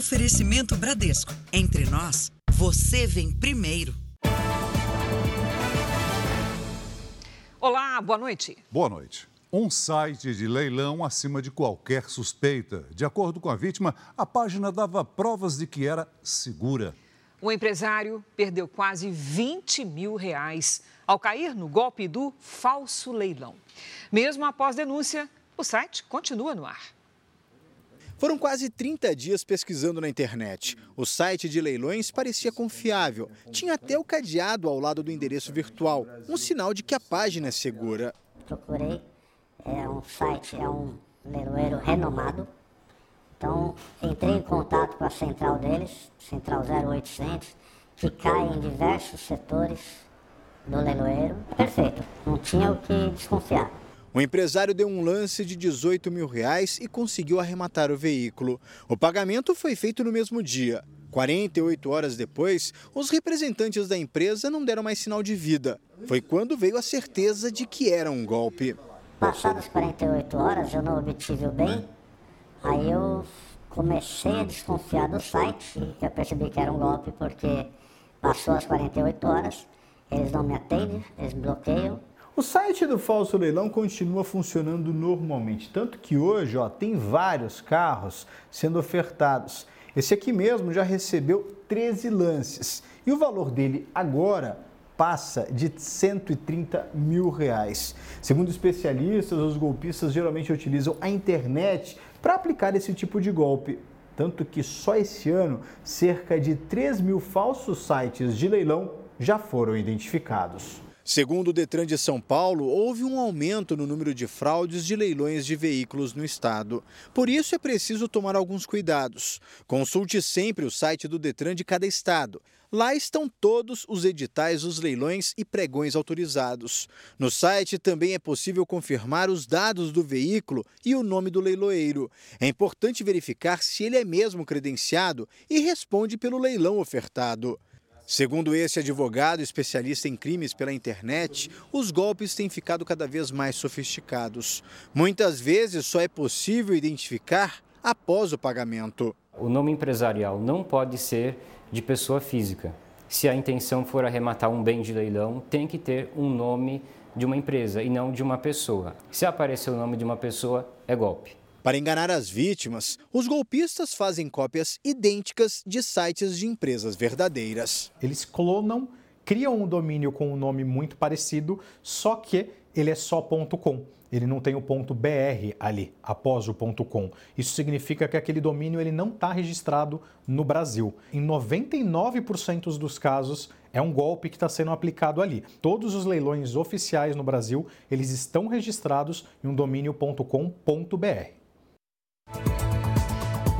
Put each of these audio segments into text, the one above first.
Oferecimento Bradesco. Entre nós, você vem primeiro. Olá, boa noite. Boa noite. Um site de leilão acima de qualquer suspeita. De acordo com a vítima, a página dava provas de que era segura. O empresário perdeu quase 20 mil reais ao cair no golpe do falso leilão. Mesmo após denúncia, o site continua no ar. Foram quase 30 dias pesquisando na internet. O site de leilões parecia confiável. Tinha até o cadeado ao lado do endereço virtual, um sinal de que a página é segura. Procurei, é um site, é um leiloeiro renomado. Então, entrei em contato com a central deles, central 0800, que cai em diversos setores do leiloeiro. Perfeito, não tinha o que desconfiar. O empresário deu um lance de 18 mil reais e conseguiu arrematar o veículo. O pagamento foi feito no mesmo dia. 48 horas depois, os representantes da empresa não deram mais sinal de vida. Foi quando veio a certeza de que era um golpe. Passadas 48 horas, eu não obtive o bem. Aí eu comecei a desconfiar do site, e eu percebi que era um golpe, porque passou as 48 horas, eles não me atendem, eles bloqueiam, o site do falso leilão continua funcionando normalmente, tanto que hoje ó, tem vários carros sendo ofertados. Esse aqui mesmo já recebeu 13 lances e o valor dele agora passa de 130 mil reais. Segundo especialistas, os golpistas geralmente utilizam a internet para aplicar esse tipo de golpe. Tanto que só esse ano, cerca de 3 mil falsos sites de leilão já foram identificados. Segundo o Detran de São Paulo, houve um aumento no número de fraudes de leilões de veículos no estado. Por isso é preciso tomar alguns cuidados. Consulte sempre o site do Detran de cada estado. Lá estão todos os editais dos leilões e pregões autorizados. No site também é possível confirmar os dados do veículo e o nome do leiloeiro. É importante verificar se ele é mesmo credenciado e responde pelo leilão ofertado. Segundo esse advogado especialista em crimes pela internet, os golpes têm ficado cada vez mais sofisticados. Muitas vezes só é possível identificar após o pagamento. O nome empresarial não pode ser de pessoa física. Se a intenção for arrematar um bem de leilão, tem que ter um nome de uma empresa e não de uma pessoa. Se aparecer o nome de uma pessoa, é golpe. Para enganar as vítimas, os golpistas fazem cópias idênticas de sites de empresas verdadeiras. Eles clonam, criam um domínio com um nome muito parecido, só que ele é só .com. Ele não tem o .br ali, após o .com. Isso significa que aquele domínio ele não está registrado no Brasil. Em 99% dos casos, é um golpe que está sendo aplicado ali. Todos os leilões oficiais no Brasil, eles estão registrados em um domínio .com.br.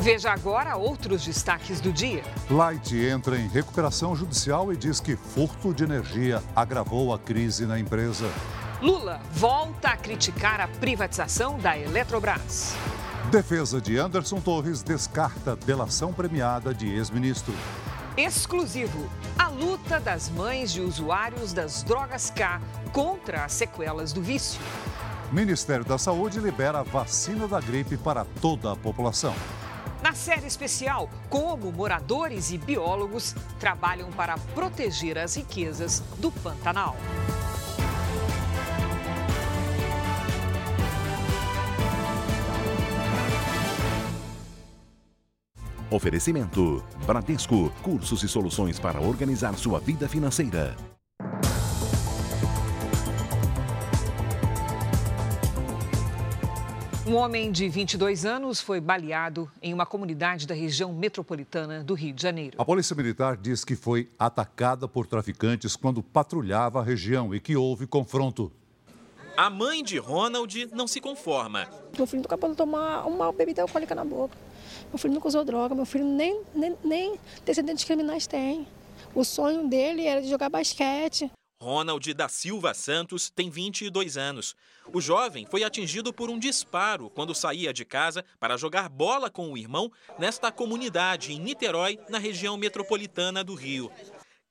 Veja agora outros destaques do dia. Light entra em recuperação judicial e diz que furto de energia agravou a crise na empresa. Lula volta a criticar a privatização da Eletrobras. Defesa de Anderson Torres descarta delação premiada de ex-ministro. Exclusivo: a luta das mães de usuários das drogas K contra as sequelas do vício. Ministério da Saúde libera vacina da gripe para toda a população. Na série especial, como moradores e biólogos trabalham para proteger as riquezas do Pantanal. Oferecimento: Bradesco, cursos e soluções para organizar sua vida financeira. Um homem de 22 anos foi baleado em uma comunidade da região metropolitana do Rio de Janeiro. A Polícia Militar diz que foi atacada por traficantes quando patrulhava a região e que houve confronto. A mãe de Ronald não se conforma. Meu filho nunca pode tomar uma bebida alcoólica na boca. Meu filho nunca usou droga, meu filho nem, nem, nem descendentes criminais tem. O sonho dele era de jogar basquete. Ronald da Silva Santos tem 22 anos. O jovem foi atingido por um disparo quando saía de casa para jogar bola com o irmão nesta comunidade em Niterói, na região metropolitana do Rio.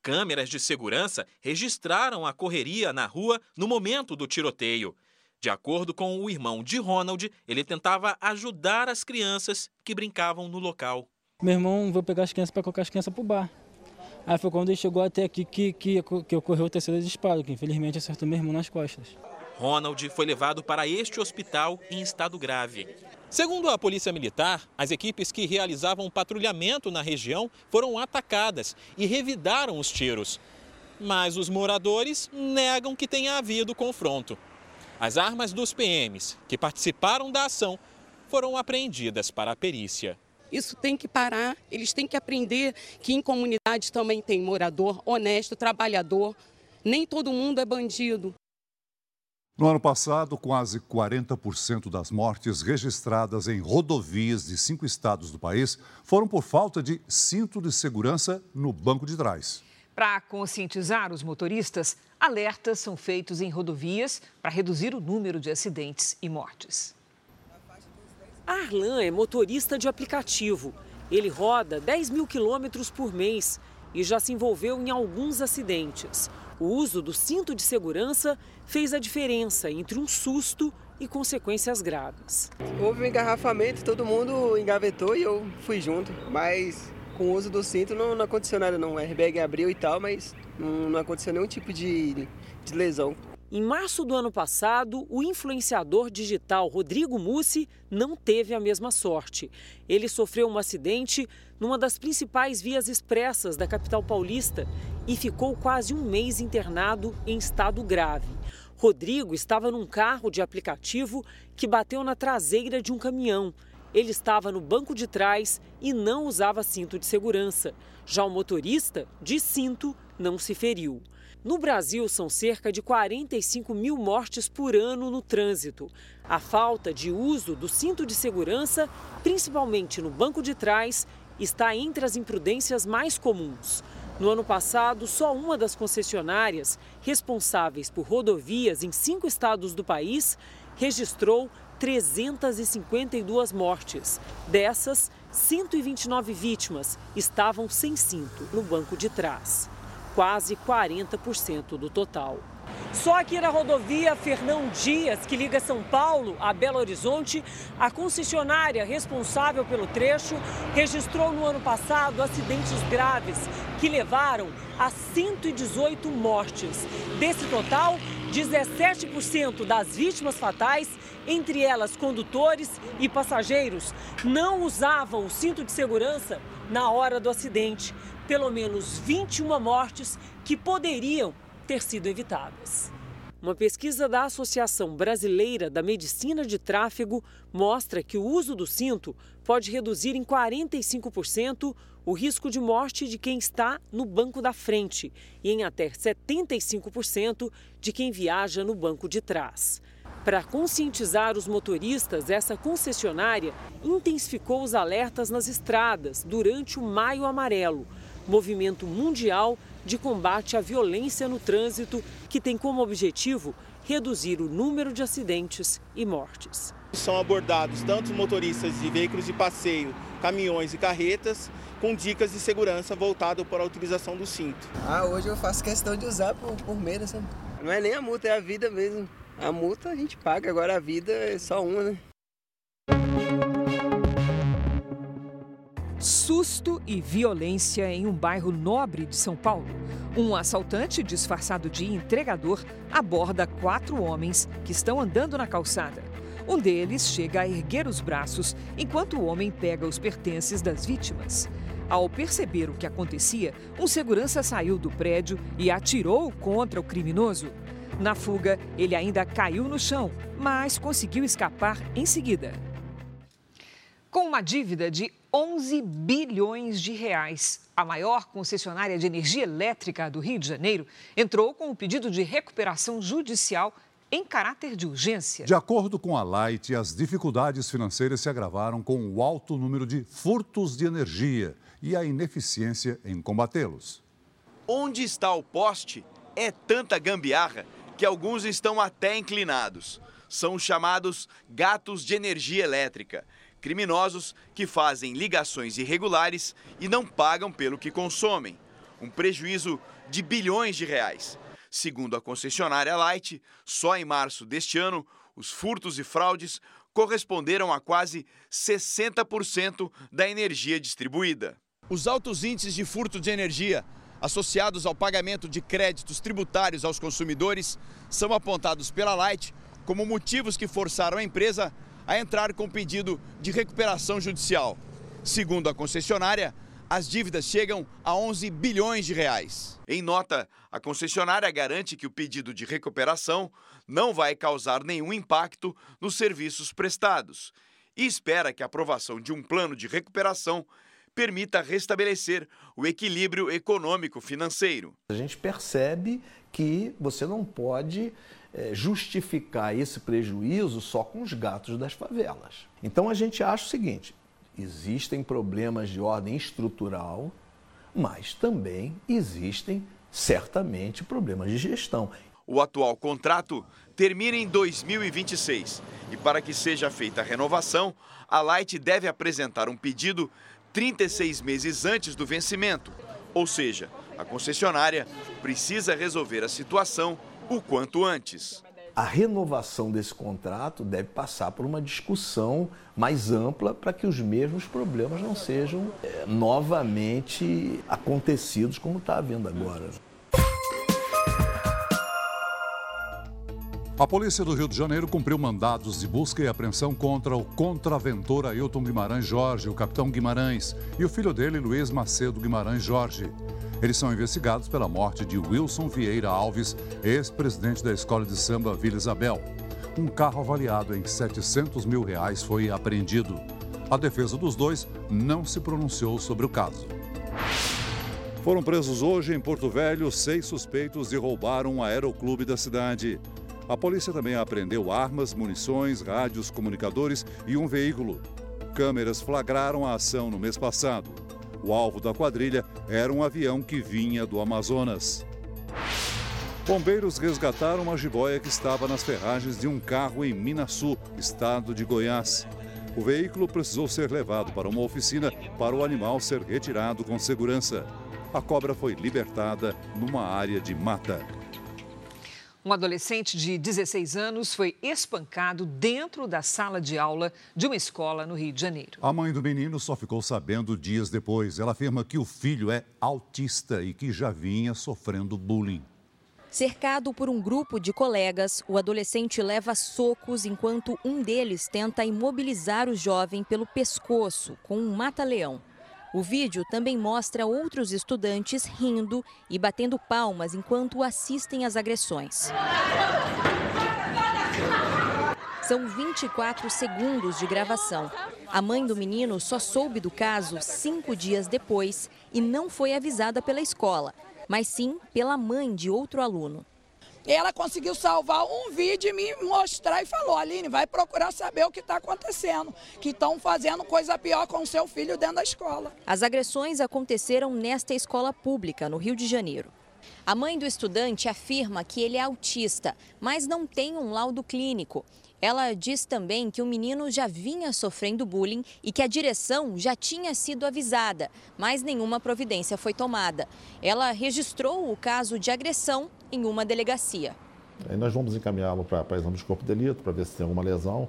Câmeras de segurança registraram a correria na rua no momento do tiroteio. De acordo com o irmão de Ronald, ele tentava ajudar as crianças que brincavam no local. Meu irmão veio pegar as crianças para colocar as crianças para o bar. Aí foi quando ele chegou até aqui que, que, que ocorreu o terceiro disparo, que infelizmente acertou meu irmão nas costas. Ronald foi levado para este hospital em estado grave. Segundo a Polícia Militar, as equipes que realizavam patrulhamento na região foram atacadas e revidaram os tiros. Mas os moradores negam que tenha havido confronto. As armas dos PMs que participaram da ação foram apreendidas para a perícia. Isso tem que parar, eles têm que aprender que em comunidades também tem morador honesto, trabalhador. Nem todo mundo é bandido. No ano passado, quase 40% das mortes registradas em rodovias de cinco estados do país foram por falta de cinto de segurança no banco de trás. Para conscientizar os motoristas, alertas são feitos em rodovias para reduzir o número de acidentes e mortes. Arlan é motorista de aplicativo. Ele roda 10 mil quilômetros por mês e já se envolveu em alguns acidentes. O uso do cinto de segurança fez a diferença entre um susto e consequências graves. Houve um engarrafamento, todo mundo engavetou e eu fui junto, mas com o uso do cinto não, não aconteceu nada não. O airbag abriu e tal, mas não, não aconteceu nenhum tipo de, de lesão. Em março do ano passado, o influenciador digital Rodrigo Mussi não teve a mesma sorte. Ele sofreu um acidente numa das principais vias expressas da capital paulista e ficou quase um mês internado em estado grave. Rodrigo estava num carro de aplicativo que bateu na traseira de um caminhão. Ele estava no banco de trás e não usava cinto de segurança. Já o motorista, de cinto, não se feriu. No Brasil, são cerca de 45 mil mortes por ano no trânsito. A falta de uso do cinto de segurança, principalmente no banco de trás, está entre as imprudências mais comuns. No ano passado, só uma das concessionárias responsáveis por rodovias em cinco estados do país registrou 352 mortes. Dessas, 129 vítimas estavam sem cinto no banco de trás quase 40% do total. Só aqui na rodovia Fernão Dias, que liga São Paulo a Belo Horizonte, a concessionária responsável pelo trecho registrou no ano passado acidentes graves que levaram a 118 mortes. Desse total, 17% das vítimas fatais, entre elas condutores e passageiros, não usavam o cinto de segurança na hora do acidente. Pelo menos 21 mortes que poderiam ter sido evitadas. Uma pesquisa da Associação Brasileira da Medicina de Tráfego mostra que o uso do cinto pode reduzir em 45% o risco de morte de quem está no banco da frente e em até 75% de quem viaja no banco de trás. Para conscientizar os motoristas, essa concessionária intensificou os alertas nas estradas durante o Maio Amarelo, movimento mundial de combate à violência no trânsito que tem como objetivo reduzir o número de acidentes e mortes. São abordados tanto motoristas de veículos de passeio, caminhões e carretas, com dicas de segurança voltado para a utilização do cinto. Ah, hoje eu faço questão de usar por, por medo, sabe? Não é nem a multa, é a vida mesmo. A multa a gente paga, agora a vida é só uma, né? Susto e violência em um bairro nobre de São Paulo. Um assaltante disfarçado de entregador aborda quatro homens que estão andando na calçada. Um deles chega a erguer os braços enquanto o homem pega os pertences das vítimas. Ao perceber o que acontecia, um segurança saiu do prédio e atirou contra o criminoso. Na fuga, ele ainda caiu no chão, mas conseguiu escapar em seguida. Com uma dívida de 11 bilhões de reais, a maior concessionária de energia elétrica do Rio de Janeiro entrou com um pedido de recuperação judicial em caráter de urgência. De acordo com a Light, as dificuldades financeiras se agravaram com o alto número de furtos de energia e a ineficiência em combatê-los. Onde está o poste? É tanta gambiarra que alguns estão até inclinados. São os chamados gatos de energia elétrica criminosos que fazem ligações irregulares e não pagam pelo que consomem. Um prejuízo de bilhões de reais. Segundo a concessionária Light, só em março deste ano, os furtos e fraudes corresponderam a quase 60% da energia distribuída. Os altos índices de furto de energia associados ao pagamento de créditos tributários aos consumidores são apontados pela Light como motivos que forçaram a empresa a entrar com pedido de recuperação judicial. Segundo a concessionária, as dívidas chegam a 11 bilhões de reais. Em nota, a concessionária garante que o pedido de recuperação não vai causar nenhum impacto nos serviços prestados e espera que a aprovação de um plano de recuperação permita restabelecer o equilíbrio econômico-financeiro. A gente percebe que você não pode justificar esse prejuízo só com os gatos das favelas. Então a gente acha o seguinte: existem problemas de ordem estrutural, mas também existem certamente problemas de gestão. O atual contrato termina em 2026 e, para que seja feita a renovação, a Light deve apresentar um pedido 36 meses antes do vencimento. Ou seja, a concessionária precisa resolver a situação o quanto antes. A renovação desse contrato deve passar por uma discussão mais ampla para que os mesmos problemas não sejam é, novamente acontecidos como está havendo agora. A polícia do Rio de Janeiro cumpriu mandados de busca e apreensão contra o contraventor Ailton Guimarães Jorge, o capitão Guimarães, e o filho dele, Luiz Macedo Guimarães Jorge. Eles são investigados pela morte de Wilson Vieira Alves, ex-presidente da escola de samba Vila Isabel. Um carro avaliado em 700 mil reais foi apreendido. A defesa dos dois não se pronunciou sobre o caso. Foram presos hoje em Porto Velho seis suspeitos de roubar um aeroclube da cidade. A polícia também apreendeu armas, munições, rádios, comunicadores e um veículo. Câmeras flagraram a ação no mês passado. O alvo da quadrilha era um avião que vinha do Amazonas. Bombeiros resgataram uma jiboia que estava nas ferragens de um carro em Minasu, estado de Goiás. O veículo precisou ser levado para uma oficina para o animal ser retirado com segurança. A cobra foi libertada numa área de mata. Um adolescente de 16 anos foi espancado dentro da sala de aula de uma escola no Rio de Janeiro. A mãe do menino só ficou sabendo dias depois. Ela afirma que o filho é autista e que já vinha sofrendo bullying. Cercado por um grupo de colegas, o adolescente leva socos enquanto um deles tenta imobilizar o jovem pelo pescoço com um mata-leão. O vídeo também mostra outros estudantes rindo e batendo palmas enquanto assistem às agressões. São 24 segundos de gravação. A mãe do menino só soube do caso cinco dias depois e não foi avisada pela escola, mas sim pela mãe de outro aluno. Ela conseguiu salvar um vídeo e me mostrar e falou: Aline, vai procurar saber o que está acontecendo, que estão fazendo coisa pior com o seu filho dentro da escola. As agressões aconteceram nesta escola pública, no Rio de Janeiro. A mãe do estudante afirma que ele é autista, mas não tem um laudo clínico. Ela diz também que o menino já vinha sofrendo bullying e que a direção já tinha sido avisada, mas nenhuma providência foi tomada. Ela registrou o caso de agressão em uma delegacia. Aí nós vamos encaminhá-lo para exame de corpo de delito, para ver se tem alguma lesão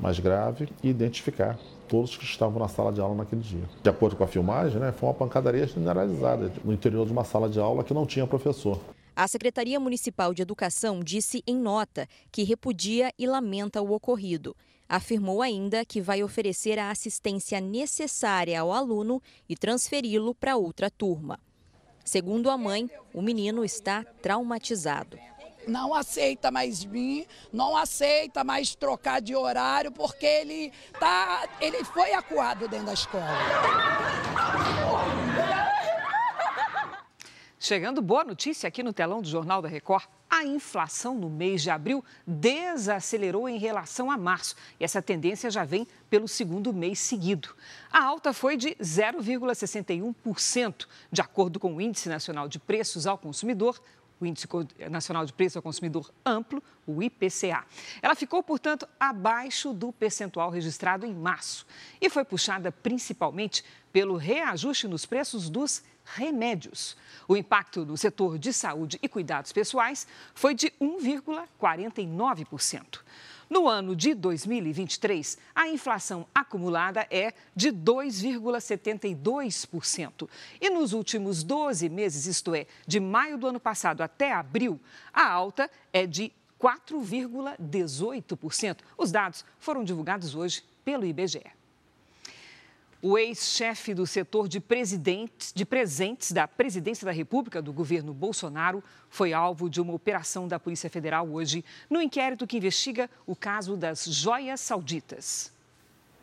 mais grave e identificar todos que estavam na sala de aula naquele dia. De acordo com a filmagem, né, foi uma pancadaria generalizada no interior de uma sala de aula que não tinha professor. A Secretaria Municipal de Educação disse em nota que repudia e lamenta o ocorrido. Afirmou ainda que vai oferecer a assistência necessária ao aluno e transferi-lo para outra turma. Segundo a mãe, o menino está traumatizado. Não aceita mais vir, não aceita mais trocar de horário, porque ele, tá, ele foi acuado dentro da escola. Chegando boa notícia aqui no telão do Jornal da Record. A inflação no mês de abril desacelerou em relação a março e essa tendência já vem pelo segundo mês seguido. A alta foi de 0,61%, de acordo com o Índice Nacional de Preços ao Consumidor, o Índice Nacional de Preço ao Consumidor Amplo, o IPCA. Ela ficou, portanto, abaixo do percentual registrado em março e foi puxada principalmente pelo reajuste nos preços dos remédios. O impacto no setor de saúde e cuidados pessoais foi de 1,49%. No ano de 2023, a inflação acumulada é de 2,72%. E nos últimos 12 meses, isto é, de maio do ano passado até abril, a alta é de 4,18%. Os dados foram divulgados hoje pelo IBGE. O ex-chefe do setor de, de presentes da Presidência da República do governo Bolsonaro foi alvo de uma operação da Polícia Federal hoje, no inquérito que investiga o caso das joias sauditas.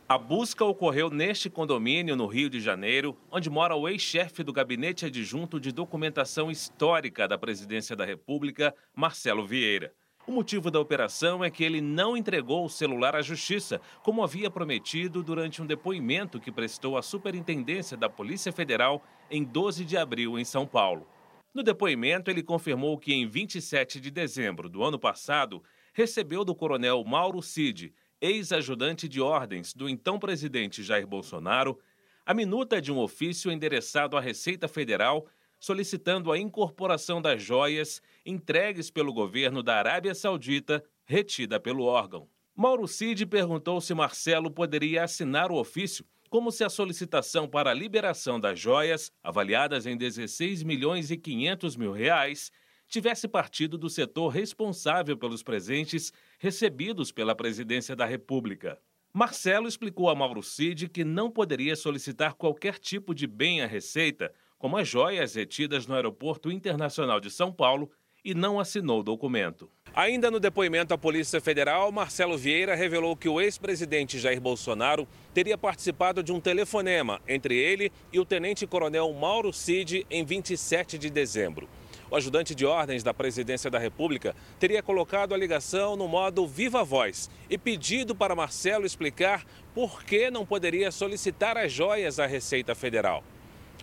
A busca ocorreu neste condomínio, no Rio de Janeiro, onde mora o ex-chefe do Gabinete Adjunto de Documentação Histórica da Presidência da República, Marcelo Vieira. O motivo da operação é que ele não entregou o celular à Justiça, como havia prometido durante um depoimento que prestou à Superintendência da Polícia Federal em 12 de abril, em São Paulo. No depoimento, ele confirmou que em 27 de dezembro do ano passado, recebeu do coronel Mauro Cid, ex-ajudante de ordens do então presidente Jair Bolsonaro, a minuta de um ofício endereçado à Receita Federal solicitando a incorporação das joias entregues pelo governo da Arábia Saudita, retida pelo órgão. Mauro Cid perguntou se Marcelo poderia assinar o ofício, como se a solicitação para a liberação das joias, avaliadas em 16 milhões e 500 mil reais, tivesse partido do setor responsável pelos presentes recebidos pela Presidência da República. Marcelo explicou a Mauro Cid que não poderia solicitar qualquer tipo de bem à Receita como as joias retidas no Aeroporto Internacional de São Paulo e não assinou o documento. Ainda no depoimento à Polícia Federal, Marcelo Vieira revelou que o ex-presidente Jair Bolsonaro teria participado de um telefonema entre ele e o tenente-coronel Mauro Cid em 27 de dezembro. O ajudante de ordens da Presidência da República teria colocado a ligação no modo Viva Voz e pedido para Marcelo explicar por que não poderia solicitar as joias à Receita Federal.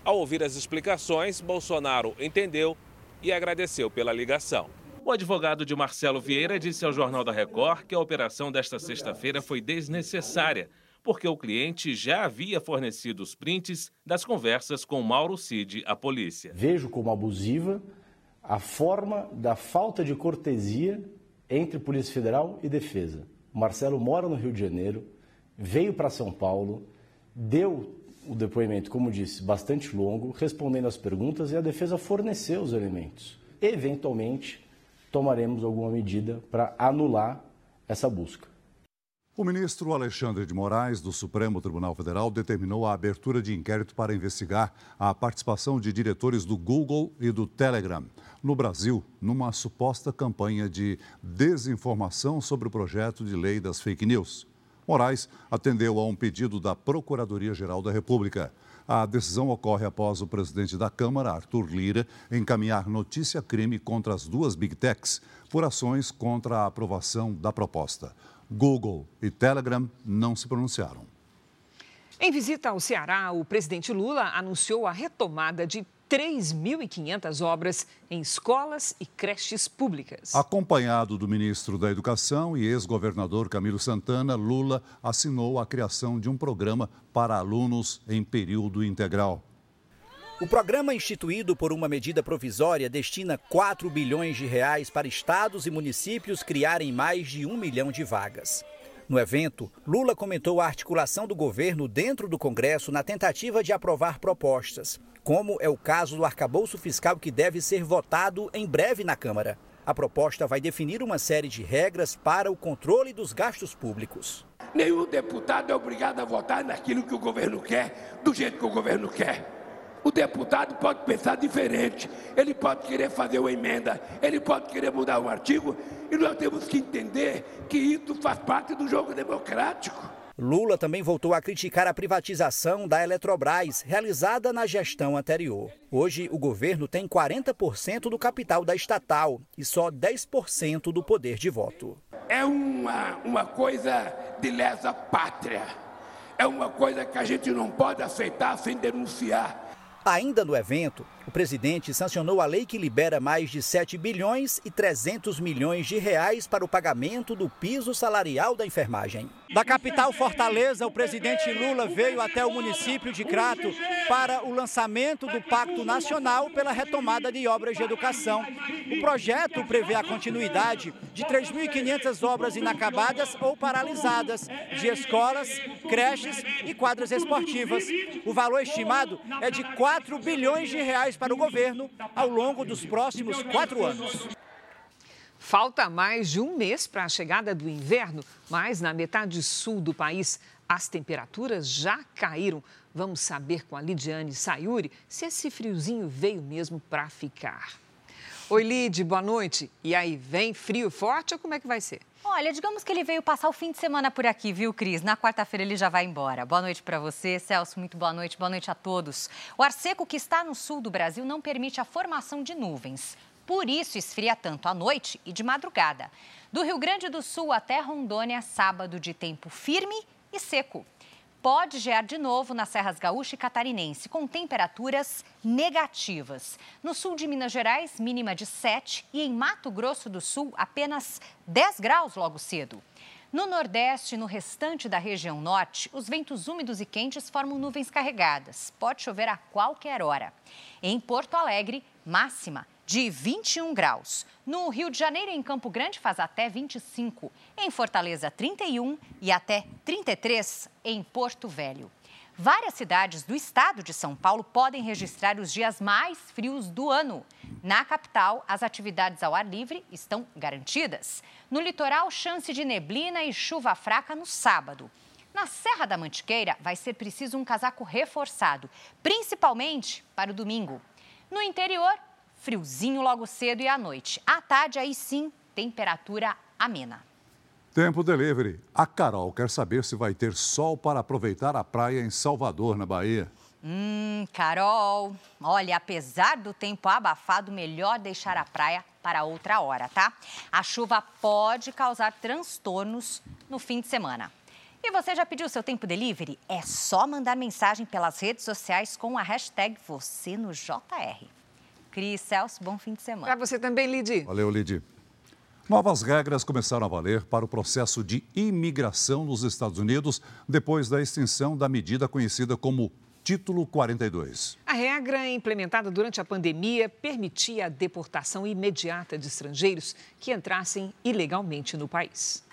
Ao ouvir as explicações, Bolsonaro entendeu e agradeceu pela ligação. O advogado de Marcelo Vieira disse ao Jornal da Record que a operação desta sexta-feira foi desnecessária, porque o cliente já havia fornecido os prints das conversas com Mauro Cid à polícia. Vejo como abusiva a forma da falta de cortesia entre Polícia Federal e Defesa. Marcelo mora no Rio de Janeiro, veio para São Paulo, deu o depoimento, como disse, bastante longo, respondendo às perguntas e a defesa forneceu os elementos. Eventualmente, tomaremos alguma medida para anular essa busca. O ministro Alexandre de Moraes, do Supremo Tribunal Federal, determinou a abertura de inquérito para investigar a participação de diretores do Google e do Telegram no Brasil numa suposta campanha de desinformação sobre o projeto de lei das fake news. Moraes atendeu a um pedido da Procuradoria-Geral da República. A decisão ocorre após o presidente da Câmara, Arthur Lira, encaminhar notícia-crime contra as duas Big Techs por ações contra a aprovação da proposta. Google e Telegram não se pronunciaram. Em visita ao Ceará, o presidente Lula anunciou a retomada de 3.500 obras em escolas e creches públicas. Acompanhado do ministro da Educação e ex-governador Camilo Santana, Lula assinou a criação de um programa para alunos em período integral. O programa instituído por uma medida provisória destina 4 bilhões de reais para estados e municípios criarem mais de um milhão de vagas. No evento, Lula comentou a articulação do governo dentro do Congresso na tentativa de aprovar propostas como é o caso do arcabouço fiscal que deve ser votado em breve na Câmara. A proposta vai definir uma série de regras para o controle dos gastos públicos. Nenhum deputado é obrigado a votar naquilo que o governo quer, do jeito que o governo quer. O deputado pode pensar diferente, ele pode querer fazer uma emenda, ele pode querer mudar um artigo, e nós temos que entender que isso faz parte do jogo democrático. Lula também voltou a criticar a privatização da Eletrobras, realizada na gestão anterior. Hoje, o governo tem 40% do capital da estatal e só 10% do poder de voto. É uma, uma coisa de lesa pátria. É uma coisa que a gente não pode aceitar sem denunciar. Ainda no evento, o presidente sancionou a lei que libera mais de 7 bilhões e 300 milhões de reais para o pagamento do piso salarial da enfermagem. Da capital Fortaleza, o presidente Lula veio até o município de Crato para o lançamento do Pacto Nacional pela retomada de obras de educação. O projeto prevê a continuidade de 3.500 obras inacabadas ou paralisadas de escolas, creches e quadras esportivas. O valor estimado é de 4 bilhões de reais para o governo ao longo dos próximos quatro anos. Falta mais de um mês para a chegada do inverno, mas na metade sul do país as temperaturas já caíram. Vamos saber com a Lidiane Sayuri se esse friozinho veio mesmo para ficar. Oi, Lid, boa noite. E aí, vem frio forte ou como é que vai ser? Olha, digamos que ele veio passar o fim de semana por aqui, viu, Cris? Na quarta-feira ele já vai embora. Boa noite para você, Celso. Muito boa noite. Boa noite a todos. O ar seco que está no sul do Brasil não permite a formação de nuvens. Por isso esfria tanto à noite e de madrugada. Do Rio Grande do Sul até Rondônia, sábado de tempo firme e seco. Pode gear de novo nas Serras Gaúcha e Catarinense, com temperaturas negativas. No sul de Minas Gerais, mínima de 7 e em Mato Grosso do Sul, apenas 10 graus logo cedo. No Nordeste e no restante da região norte, os ventos úmidos e quentes formam nuvens carregadas. Pode chover a qualquer hora. Em Porto Alegre, máxima de 21 graus. No Rio de Janeiro em Campo Grande faz até 25. Em Fortaleza, 31 e até 33 em Porto Velho. Várias cidades do estado de São Paulo podem registrar os dias mais frios do ano. Na capital, as atividades ao ar livre estão garantidas. No litoral, chance de neblina e chuva fraca no sábado. Na Serra da Mantiqueira, vai ser preciso um casaco reforçado, principalmente para o domingo. No interior, friozinho logo cedo e à noite. À tarde, aí sim, temperatura amena. Tempo delivery. A Carol quer saber se vai ter sol para aproveitar a praia em Salvador, na Bahia. Hum, Carol, olha, apesar do tempo abafado, melhor deixar a praia para outra hora, tá? A chuva pode causar transtornos no fim de semana. E você já pediu seu tempo delivery? É só mandar mensagem pelas redes sociais com a hashtag você no JR. Cris, Celso, bom fim de semana. Para você também, Lidi. Valeu, Lidi. Novas regras começaram a valer para o processo de imigração nos Estados Unidos depois da extinção da medida conhecida como Título 42. A regra implementada durante a pandemia permitia a deportação imediata de estrangeiros que entrassem ilegalmente no país.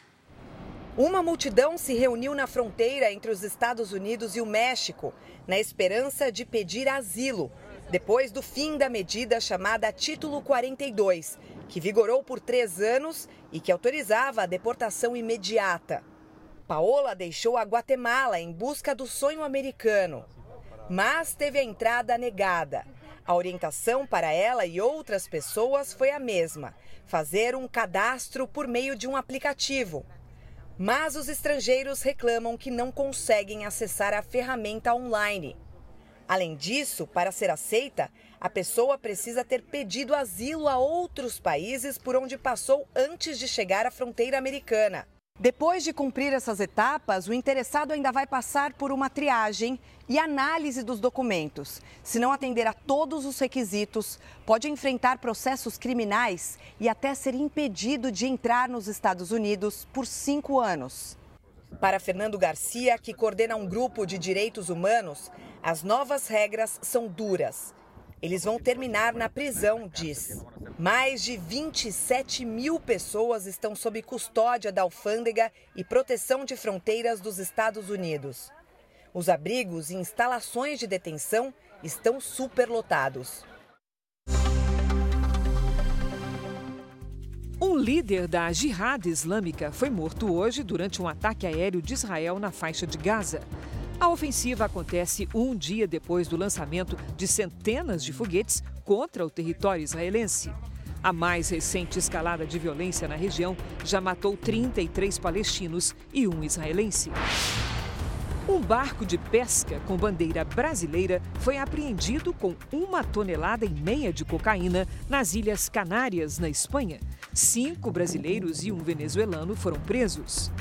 Uma multidão se reuniu na fronteira entre os Estados Unidos e o México, na esperança de pedir asilo depois do fim da medida chamada Título 42, que vigorou por três anos e que autorizava a deportação imediata. Paola deixou a Guatemala em busca do sonho americano, mas teve a entrada negada. A orientação para ela e outras pessoas foi a mesma: fazer um cadastro por meio de um aplicativo. Mas os estrangeiros reclamam que não conseguem acessar a ferramenta online. Além disso, para ser aceita, a pessoa precisa ter pedido asilo a outros países por onde passou antes de chegar à fronteira americana. Depois de cumprir essas etapas, o interessado ainda vai passar por uma triagem e análise dos documentos. Se não atender a todos os requisitos, pode enfrentar processos criminais e até ser impedido de entrar nos Estados Unidos por cinco anos. Para Fernando Garcia, que coordena um grupo de direitos humanos, as novas regras são duras. Eles vão terminar na prisão, diz. Mais de 27 mil pessoas estão sob custódia da alfândega e proteção de fronteiras dos Estados Unidos. Os abrigos e instalações de detenção estão superlotados. Um líder da Jihad Islâmica foi morto hoje durante um ataque aéreo de Israel na faixa de Gaza. A ofensiva acontece um dia depois do lançamento de centenas de foguetes contra o território israelense. A mais recente escalada de violência na região já matou 33 palestinos e um israelense. Um barco de pesca com bandeira brasileira foi apreendido com uma tonelada e meia de cocaína nas Ilhas Canárias, na Espanha. Cinco brasileiros e um venezuelano foram presos.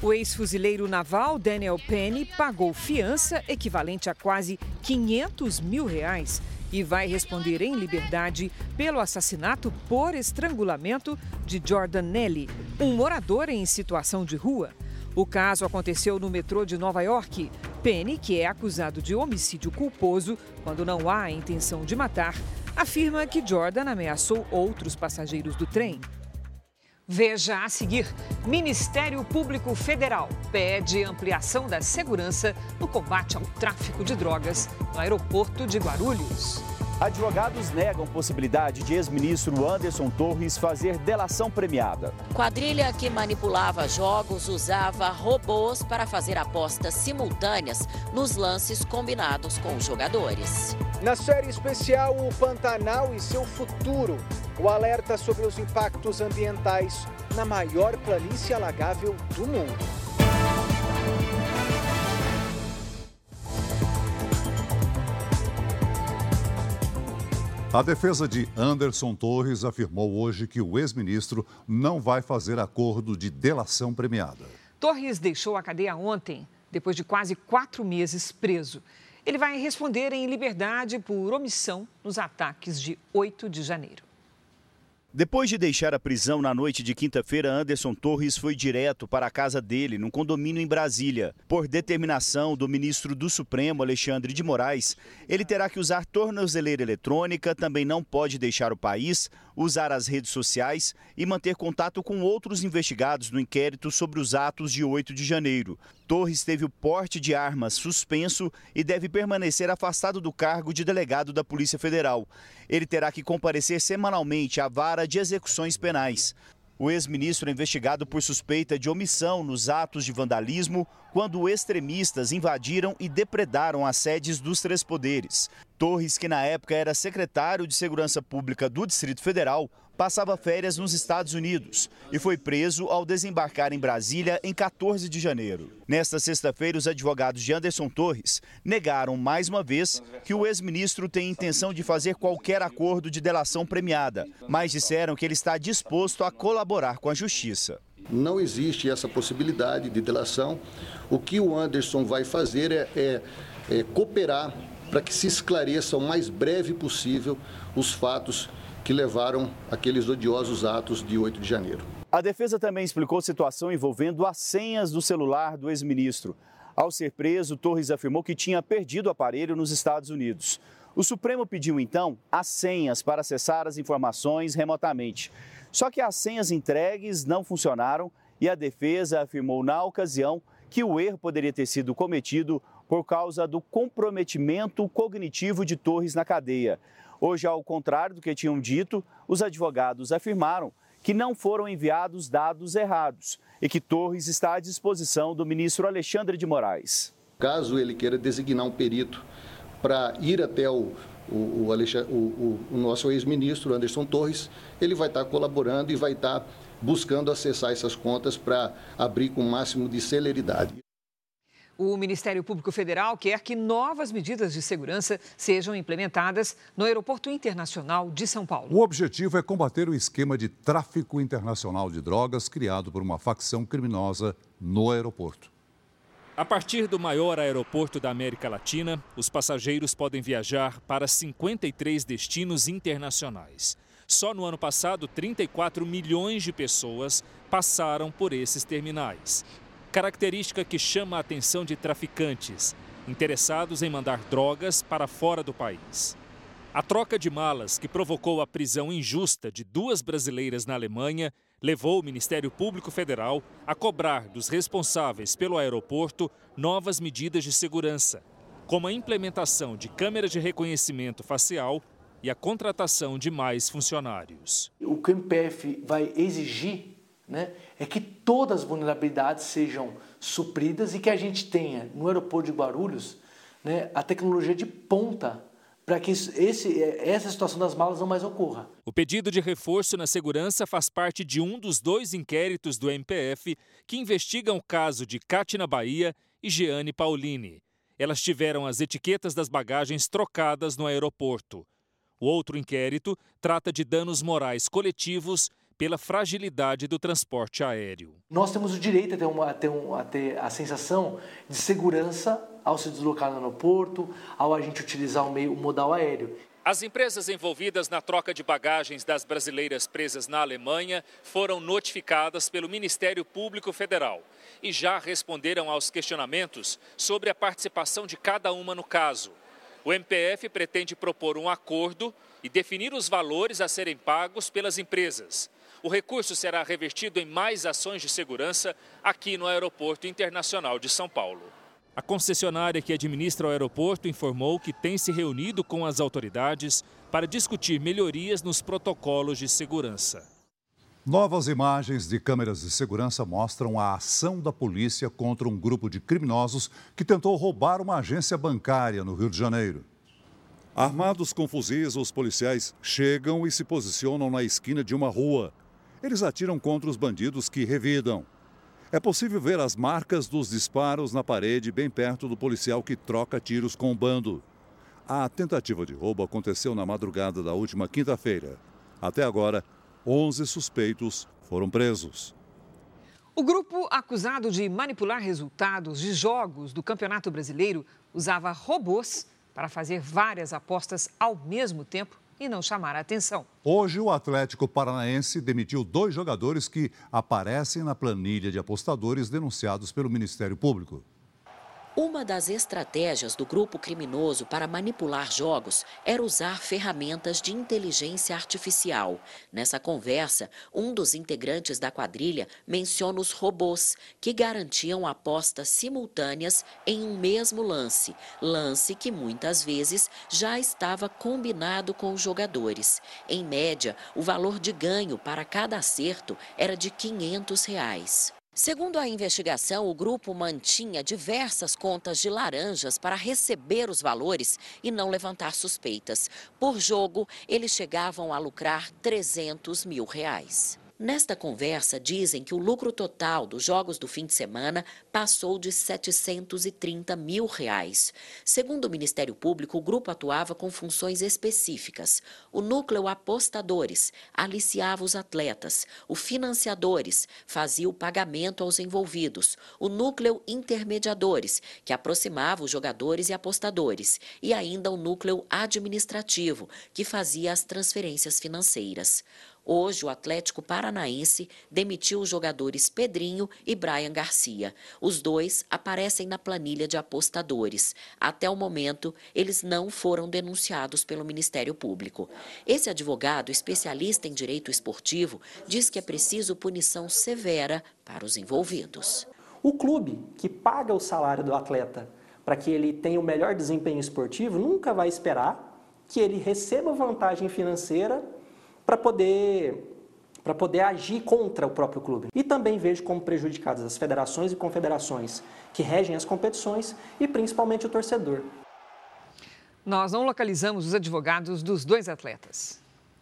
O ex-fuzileiro naval Daniel Penny pagou fiança equivalente a quase 500 mil reais e vai responder em liberdade pelo assassinato por estrangulamento de Jordan Nelly, um morador em situação de rua. O caso aconteceu no metrô de Nova York. Penny, que é acusado de homicídio culposo quando não há intenção de matar, afirma que Jordan ameaçou outros passageiros do trem. Veja a seguir: Ministério Público Federal pede ampliação da segurança no combate ao tráfico de drogas no aeroporto de Guarulhos. Advogados negam possibilidade de ex-ministro Anderson Torres fazer delação premiada. Quadrilha que manipulava jogos usava robôs para fazer apostas simultâneas nos lances combinados com os jogadores. Na série especial O Pantanal e seu futuro, o alerta sobre os impactos ambientais na maior planície alagável do mundo. A defesa de Anderson Torres afirmou hoje que o ex-ministro não vai fazer acordo de delação premiada. Torres deixou a cadeia ontem, depois de quase quatro meses preso. Ele vai responder em liberdade por omissão nos ataques de 8 de janeiro. Depois de deixar a prisão na noite de quinta-feira, Anderson Torres foi direto para a casa dele, num condomínio em Brasília. Por determinação do ministro do Supremo, Alexandre de Moraes, ele terá que usar tornozeleira eletrônica, também não pode deixar o país, usar as redes sociais e manter contato com outros investigados no inquérito sobre os atos de 8 de janeiro. Torres teve o porte de armas suspenso e deve permanecer afastado do cargo de delegado da Polícia Federal. Ele terá que comparecer semanalmente à vara de execuções penais. O ex-ministro é investigado por suspeita de omissão nos atos de vandalismo quando extremistas invadiram e depredaram as sedes dos três poderes. Torres, que na época era secretário de Segurança Pública do Distrito Federal, passava férias nos Estados Unidos e foi preso ao desembarcar em Brasília em 14 de janeiro. Nesta sexta-feira, os advogados de Anderson Torres negaram mais uma vez que o ex-ministro tem intenção de fazer qualquer acordo de delação premiada, mas disseram que ele está disposto a colaborar com a justiça. Não existe essa possibilidade de delação. O que o Anderson vai fazer é, é, é cooperar para que se esclareça o mais breve possível os fatos que levaram aqueles odiosos atos de 8 de janeiro. A defesa também explicou situação envolvendo as senhas do celular do ex-ministro. Ao ser preso, Torres afirmou que tinha perdido o aparelho nos Estados Unidos. O Supremo pediu então as senhas para acessar as informações remotamente. Só que as senhas entregues não funcionaram e a defesa afirmou na ocasião que o erro poderia ter sido cometido por causa do comprometimento cognitivo de Torres na cadeia. Hoje, ao contrário do que tinham dito, os advogados afirmaram que não foram enviados dados errados e que Torres está à disposição do ministro Alexandre de Moraes. Caso ele queira designar um perito para ir até o, o, o, o nosso ex-ministro Anderson Torres, ele vai estar colaborando e vai estar buscando acessar essas contas para abrir com o máximo de celeridade. O Ministério Público Federal quer que novas medidas de segurança sejam implementadas no Aeroporto Internacional de São Paulo. O objetivo é combater o esquema de tráfico internacional de drogas criado por uma facção criminosa no aeroporto. A partir do maior aeroporto da América Latina, os passageiros podem viajar para 53 destinos internacionais. Só no ano passado, 34 milhões de pessoas passaram por esses terminais característica que chama a atenção de traficantes interessados em mandar drogas para fora do país. A troca de malas que provocou a prisão injusta de duas brasileiras na Alemanha levou o Ministério Público Federal a cobrar dos responsáveis pelo aeroporto novas medidas de segurança, como a implementação de câmeras de reconhecimento facial e a contratação de mais funcionários. O que o MPF vai exigir né, é que todas as vulnerabilidades sejam supridas e que a gente tenha no aeroporto de Guarulhos né, a tecnologia de ponta para que esse, essa situação das malas não mais ocorra. O pedido de reforço na segurança faz parte de um dos dois inquéritos do MPF que investigam o caso de Cátina Bahia e Jeane Paulini. Elas tiveram as etiquetas das bagagens trocadas no aeroporto. O outro inquérito trata de danos morais coletivos pela fragilidade do transporte aéreo. Nós temos o direito a ter, uma, a ter, um, a, ter a sensação de segurança ao se deslocar no aeroporto, ao a gente utilizar o meio o modal aéreo. As empresas envolvidas na troca de bagagens das brasileiras presas na Alemanha foram notificadas pelo Ministério Público Federal e já responderam aos questionamentos sobre a participação de cada uma no caso. O MPF pretende propor um acordo e definir os valores a serem pagos pelas empresas. O recurso será revertido em mais ações de segurança aqui no Aeroporto Internacional de São Paulo. A concessionária que administra o aeroporto informou que tem se reunido com as autoridades para discutir melhorias nos protocolos de segurança. Novas imagens de câmeras de segurança mostram a ação da polícia contra um grupo de criminosos que tentou roubar uma agência bancária no Rio de Janeiro. Armados com fuzis, os policiais chegam e se posicionam na esquina de uma rua. Eles atiram contra os bandidos que revidam. É possível ver as marcas dos disparos na parede bem perto do policial que troca tiros com o bando. A tentativa de roubo aconteceu na madrugada da última quinta-feira. Até agora, 11 suspeitos foram presos. O grupo acusado de manipular resultados de jogos do Campeonato Brasileiro usava robôs para fazer várias apostas ao mesmo tempo e não chamar a atenção. Hoje, o Atlético Paranaense demitiu dois jogadores que aparecem na planilha de apostadores denunciados pelo Ministério Público. Uma das estratégias do grupo criminoso para manipular jogos era usar ferramentas de inteligência artificial. Nessa conversa, um dos integrantes da quadrilha menciona os robôs, que garantiam apostas simultâneas em um mesmo lance, lance que muitas vezes já estava combinado com os jogadores. Em média, o valor de ganho para cada acerto era de 500 reais. Segundo a investigação, o grupo mantinha diversas contas de laranjas para receber os valores e não levantar suspeitas. Por jogo, eles chegavam a lucrar 300 mil reais. Nesta conversa, dizem que o lucro total dos jogos do fim de semana passou de 730 mil reais. Segundo o Ministério Público, o grupo atuava com funções específicas. O núcleo apostadores aliciava os atletas. O financiadores fazia o pagamento aos envolvidos. O núcleo intermediadores, que aproximava os jogadores e apostadores. E ainda o núcleo administrativo, que fazia as transferências financeiras. Hoje, o Atlético Paranaense demitiu os jogadores Pedrinho e Brian Garcia. Os dois aparecem na planilha de apostadores. Até o momento, eles não foram denunciados pelo Ministério Público. Esse advogado, especialista em direito esportivo, diz que é preciso punição severa para os envolvidos. O clube que paga o salário do atleta para que ele tenha o melhor desempenho esportivo nunca vai esperar que ele receba vantagem financeira para poder para poder agir contra o próprio clube. E também vejo como prejudicadas as federações e confederações que regem as competições e principalmente o torcedor. Nós não localizamos os advogados dos dois atletas.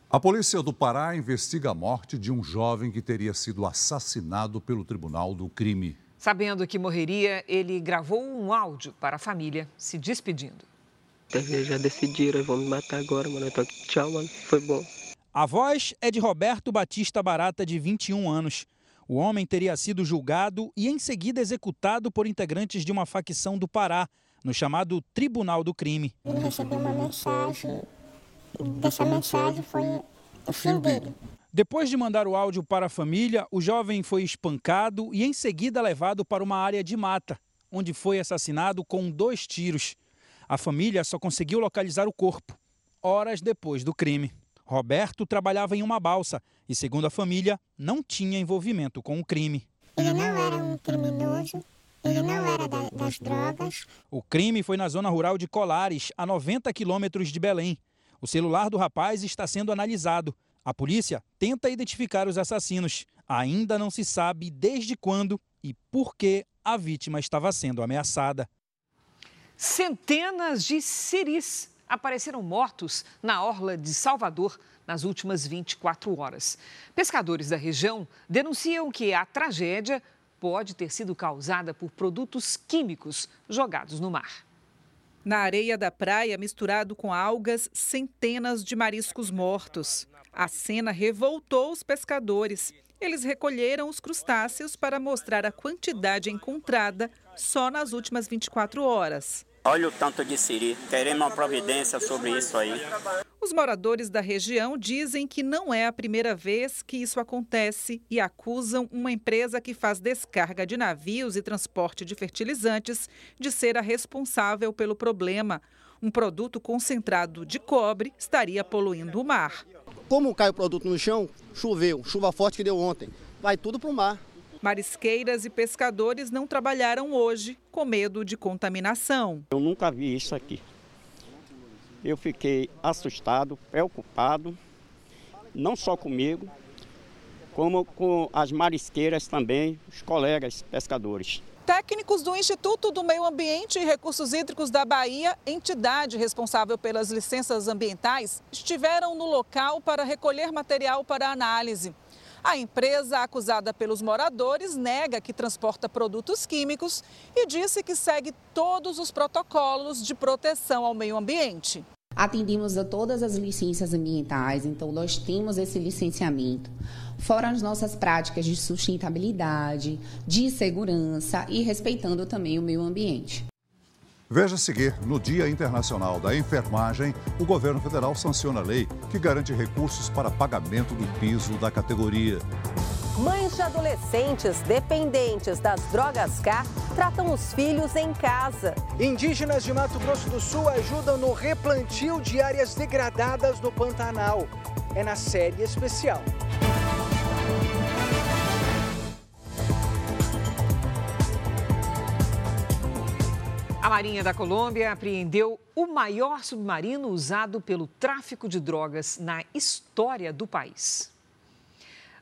A polícia do Pará investiga a morte de um jovem que teria sido assassinado pelo Tribunal do Crime. Sabendo que morreria, ele gravou um áudio para a família se despedindo. Já decidiram, vão me matar agora, mano. Tô aqui. Tchau, mano. Foi bom. A voz é de Roberto Batista Barata, de 21 anos. O homem teria sido julgado e em seguida executado por integrantes de uma facção do Pará, no chamado Tribunal do Crime. Ele recebeu uma mensagem. Dessa mensagem foi o fim dele. Depois de mandar o áudio para a família, o jovem foi espancado e em seguida levado para uma área de mata, onde foi assassinado com dois tiros. A família só conseguiu localizar o corpo horas depois do crime. Roberto trabalhava em uma balsa e, segundo a família, não tinha envolvimento com o crime. Ele não era um criminoso, ele não era da, das drogas. O crime foi na zona rural de Colares, a 90 quilômetros de Belém. O celular do rapaz está sendo analisado. A polícia tenta identificar os assassinos. Ainda não se sabe desde quando e por que a vítima estava sendo ameaçada. Centenas de ciris apareceram mortos na orla de Salvador nas últimas 24 horas. Pescadores da região denunciam que a tragédia pode ter sido causada por produtos químicos jogados no mar. Na areia da praia, misturado com algas, centenas de mariscos mortos. A cena revoltou os pescadores. Eles recolheram os crustáceos para mostrar a quantidade encontrada só nas últimas 24 horas. Olha o tanto de siri. Queremos uma providência sobre isso aí. Os moradores da região dizem que não é a primeira vez que isso acontece e acusam uma empresa que faz descarga de navios e transporte de fertilizantes de ser a responsável pelo problema. Um produto concentrado de cobre estaria poluindo o mar. Como cai o produto no chão, choveu, chuva forte que deu ontem, vai tudo para o mar. Marisqueiras e pescadores não trabalharam hoje com medo de contaminação. Eu nunca vi isso aqui eu fiquei assustado, preocupado, não só comigo, como com as marisqueiras também, os colegas pescadores. Técnicos do Instituto do Meio Ambiente e Recursos Hídricos da Bahia, entidade responsável pelas licenças ambientais, estiveram no local para recolher material para análise. A empresa, acusada pelos moradores, nega que transporta produtos químicos e disse que segue todos os protocolos de proteção ao meio ambiente. Atendimos a todas as licenças ambientais, então nós temos esse licenciamento. Fora as nossas práticas de sustentabilidade, de segurança e respeitando também o meio ambiente. Veja a seguir, no Dia Internacional da Enfermagem, o governo federal sanciona a lei que garante recursos para pagamento do piso da categoria. Mães de adolescentes dependentes das drogas K tratam os filhos em casa. Indígenas de Mato Grosso do Sul ajudam no replantio de áreas degradadas no Pantanal. É na série especial. A Marinha da Colômbia apreendeu o maior submarino usado pelo tráfico de drogas na história do país.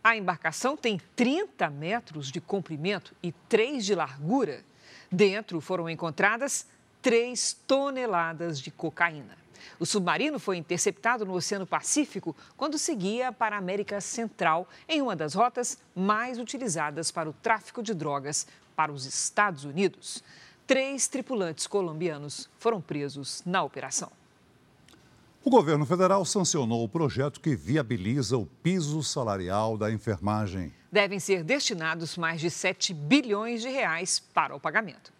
A embarcação tem 30 metros de comprimento e 3 de largura. Dentro foram encontradas 3 toneladas de cocaína. O submarino foi interceptado no Oceano Pacífico quando seguia para a América Central, em uma das rotas mais utilizadas para o tráfico de drogas para os Estados Unidos. Três tripulantes colombianos foram presos na operação. O governo federal sancionou o projeto que viabiliza o piso salarial da enfermagem. Devem ser destinados mais de 7 bilhões de reais para o pagamento.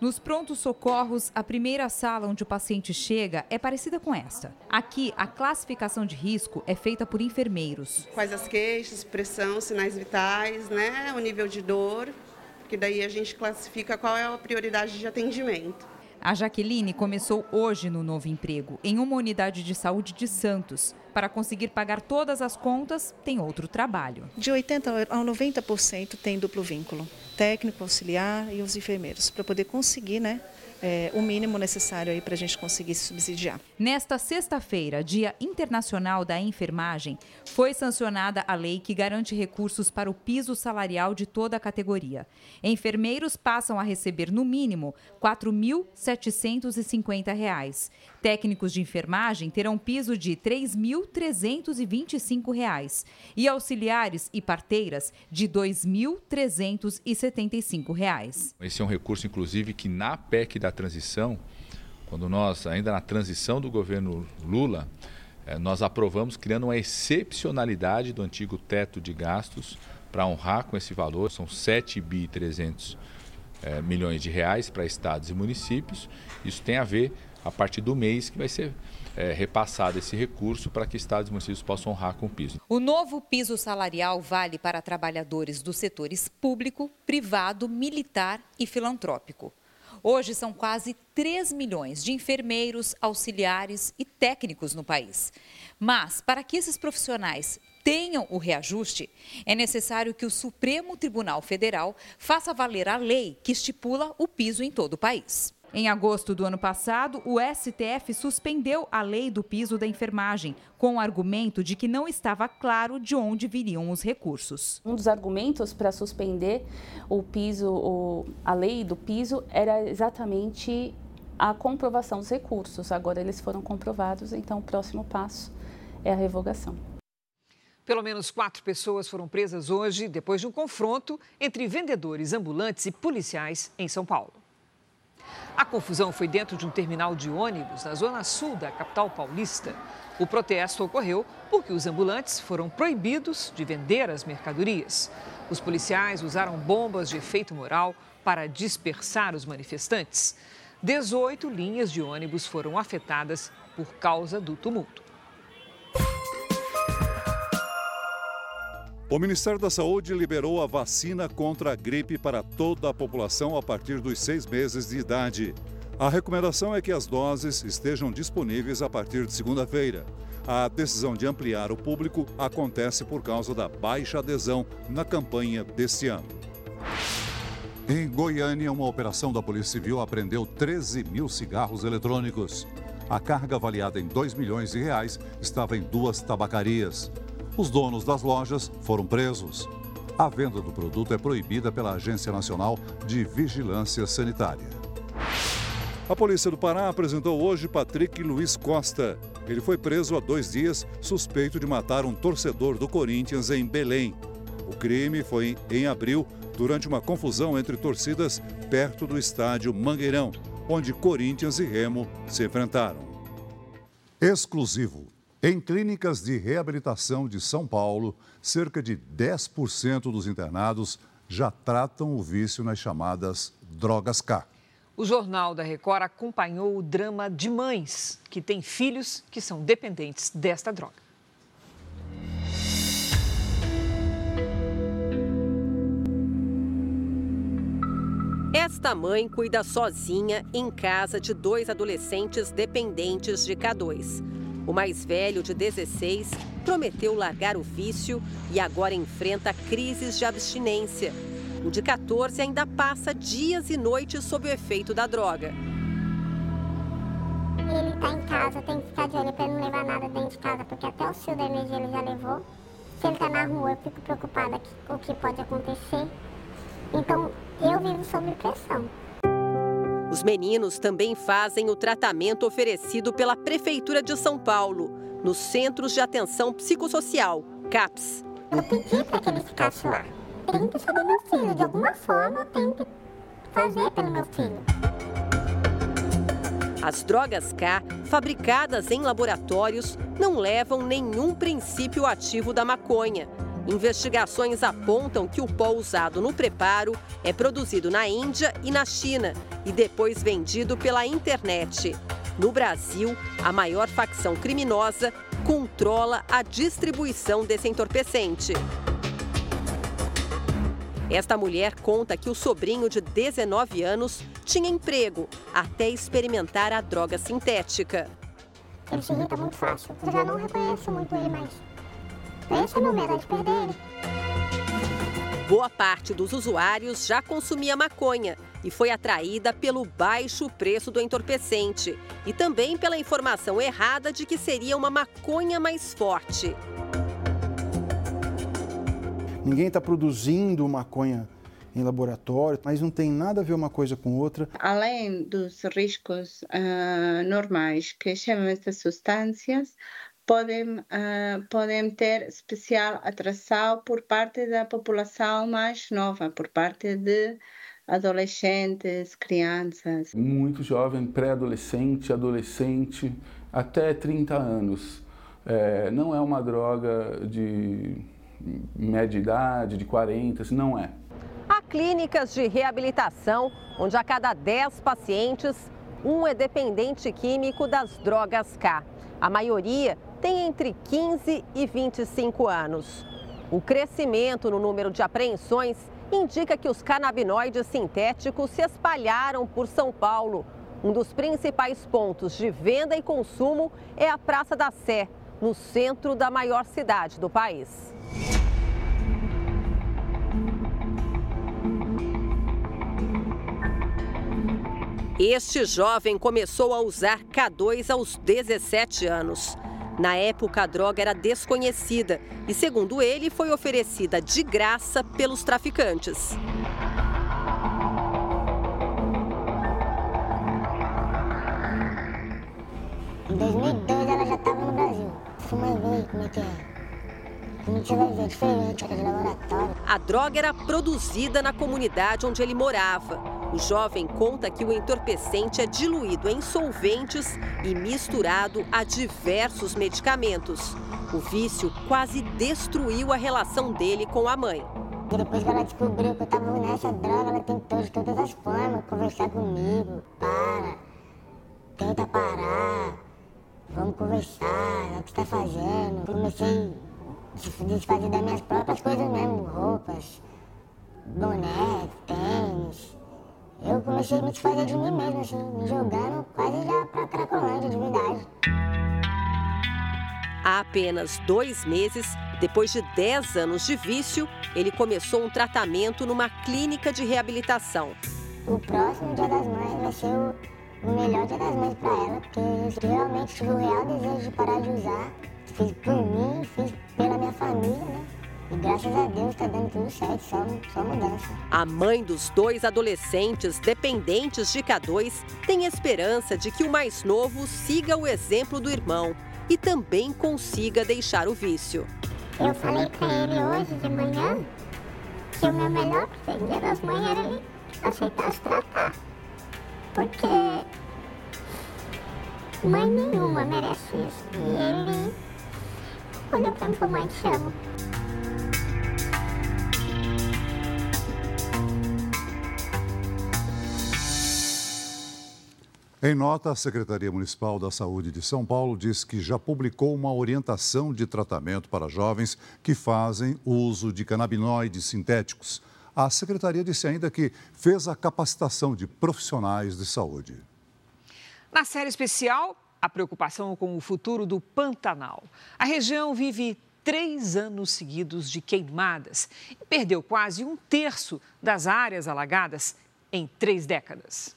Nos prontos socorros, a primeira sala onde o paciente chega é parecida com esta. Aqui, a classificação de risco é feita por enfermeiros. Quais as queixas, pressão, sinais vitais, né? O nível de dor que daí a gente classifica qual é a prioridade de atendimento. A Jaqueline começou hoje no novo emprego, em uma unidade de saúde de Santos. Para conseguir pagar todas as contas, tem outro trabalho. De 80% a 90% tem duplo vínculo, técnico, auxiliar e os enfermeiros, para poder conseguir né, é, o mínimo necessário aí para a gente conseguir subsidiar. Nesta sexta-feira, Dia Internacional da Enfermagem, foi sancionada a lei que garante recursos para o piso salarial de toda a categoria. Enfermeiros passam a receber, no mínimo, R$ 4.750. Técnicos de enfermagem terão piso de R$ 3.325 e auxiliares e parteiras de R$ 2.375. Esse é um recurso, inclusive, que na PEC da transição, quando nós, ainda na transição do governo Lula, eh, nós aprovamos criando uma excepcionalidade do antigo teto de gastos para honrar com esse valor, são 7 bi 300 eh, milhões de reais para estados e municípios. Isso tem a ver a partir do mês que vai ser é, repassado esse recurso para que estados e municípios possam honrar com o piso. O novo piso salarial vale para trabalhadores dos setores público, privado, militar e filantrópico. Hoje são quase 3 milhões de enfermeiros, auxiliares e técnicos no país. Mas, para que esses profissionais tenham o reajuste, é necessário que o Supremo Tribunal Federal faça valer a lei que estipula o piso em todo o país. Em agosto do ano passado, o STF suspendeu a lei do piso da enfermagem, com o argumento de que não estava claro de onde viriam os recursos. Um dos argumentos para suspender o piso, a lei do piso, era exatamente a comprovação dos recursos. Agora eles foram comprovados, então o próximo passo é a revogação. Pelo menos quatro pessoas foram presas hoje depois de um confronto entre vendedores ambulantes e policiais em São Paulo. A confusão foi dentro de um terminal de ônibus na zona sul da capital paulista. O protesto ocorreu porque os ambulantes foram proibidos de vender as mercadorias. Os policiais usaram bombas de efeito moral para dispersar os manifestantes. 18 linhas de ônibus foram afetadas por causa do tumulto. O Ministério da Saúde liberou a vacina contra a gripe para toda a população a partir dos seis meses de idade. A recomendação é que as doses estejam disponíveis a partir de segunda-feira. A decisão de ampliar o público acontece por causa da baixa adesão na campanha deste ano. Em Goiânia, uma operação da Polícia Civil apreendeu 13 mil cigarros eletrônicos. A carga avaliada em 2 milhões de reais estava em duas tabacarias. Os donos das lojas foram presos. A venda do produto é proibida pela Agência Nacional de Vigilância Sanitária. A polícia do Pará apresentou hoje Patrick Luiz Costa. Ele foi preso há dois dias, suspeito de matar um torcedor do Corinthians em Belém. O crime foi em abril, durante uma confusão entre torcidas perto do estádio Mangueirão, onde Corinthians e Remo se enfrentaram. Exclusivo. Em clínicas de reabilitação de São Paulo, cerca de 10% dos internados já tratam o vício nas chamadas drogas K. O Jornal da Record acompanhou o drama de mães que têm filhos que são dependentes desta droga. Esta mãe cuida sozinha em casa de dois adolescentes dependentes de K2. O mais velho, de 16, prometeu largar o vício e agora enfrenta crises de abstinência. O de 14 ainda passa dias e noites sob o efeito da droga. Ele está em casa, tem que ficar de olho para não levar nada dentro de casa, porque até o fio da energia ele já levou. Se ele está na rua, eu fico preocupada com o que pode acontecer. Então, eu vivo sob pressão. Os meninos também fazem o tratamento oferecido pela Prefeitura de São Paulo, nos Centros de Atenção Psicossocial, CAPS. Eu pedi para que ele ficasse lá. Tente sobre meu filho, de alguma forma, tente fazer pelo meu filho. As drogas K, fabricadas em laboratórios, não levam nenhum princípio ativo da maconha. Investigações apontam que o pó usado no preparo é produzido na Índia e na China e depois vendido pela internet. No Brasil, a maior facção criminosa controla a distribuição desse entorpecente. Esta mulher conta que o sobrinho de 19 anos tinha emprego até experimentar a droga sintética. Ele se irrita muito fácil. Eu já não reconheço muito ele mais. Perder ele. Boa parte dos usuários já consumia maconha e foi atraída pelo baixo preço do entorpecente e também pela informação errada de que seria uma maconha mais forte. Ninguém está produzindo maconha em laboratório, mas não tem nada a ver uma coisa com outra. Além dos riscos uh, normais que chamam essas substâncias, podem, uh, podem ter especial atração por parte da população mais nova, por parte de adolescentes, crianças. Muito jovem, pré-adolescente, adolescente, até 30 anos. É, não é uma droga de média idade, de 40, não é. Há clínicas de reabilitação onde a cada 10 pacientes, um é dependente químico das drogas K. A maioria tem entre 15 e 25 anos. O crescimento no número de apreensões indica que os canabinoides sintéticos se espalharam por São Paulo. Um dos principais pontos de venda e consumo é a Praça da Sé, no centro da maior cidade do país. Este jovem começou a usar K2 aos 17 anos. Na época, a droga era desconhecida e, segundo ele, foi oferecida de graça pelos traficantes. Em 2002 ela já estava no Brasil. Fuma e vê como é que é. A droga era produzida na comunidade onde ele morava. O jovem conta que o entorpecente é diluído em solventes e misturado a diversos medicamentos. O vício quase destruiu a relação dele com a mãe. Depois que ela descobriu que eu tava nessa droga, ela tentou de todas as formas conversar comigo. Para, tenta parar, vamos conversar, é o que você tá fazendo. Comecei a desfazer das minhas próprias coisas mesmo, roupas, boné, tênis. Eu comecei a me desfazer de mim mesmo, assim, me jogando quase já pra Cracolândia de verdade. Há apenas dois meses, depois de 10 anos de vício, ele começou um tratamento numa clínica de reabilitação. O próximo Dia das Mães vai ser o, melhor Dia das Mães pra ela, porque eu realmente tive o real desejo de parar de usar. Fiz por mim, fiz pela minha família, né? E graças a Deus tá dando tudo certo, só, só mudança. A mãe dos dois adolescentes dependentes de K2 tem esperança de que o mais novo siga o exemplo do irmão e também consiga deixar o vício. Eu falei pra ele hoje de manhã que o meu melhor presente das mães era ele aceitar se tratar. Porque mãe nenhuma merece isso. E ele olhou pra mim e falou, mãe, te amo. Em nota, a Secretaria Municipal da Saúde de São Paulo diz que já publicou uma orientação de tratamento para jovens que fazem uso de canabinoides sintéticos. A secretaria disse ainda que fez a capacitação de profissionais de saúde. Na série especial, a preocupação com o futuro do Pantanal. A região vive três anos seguidos de queimadas e perdeu quase um terço das áreas alagadas em três décadas.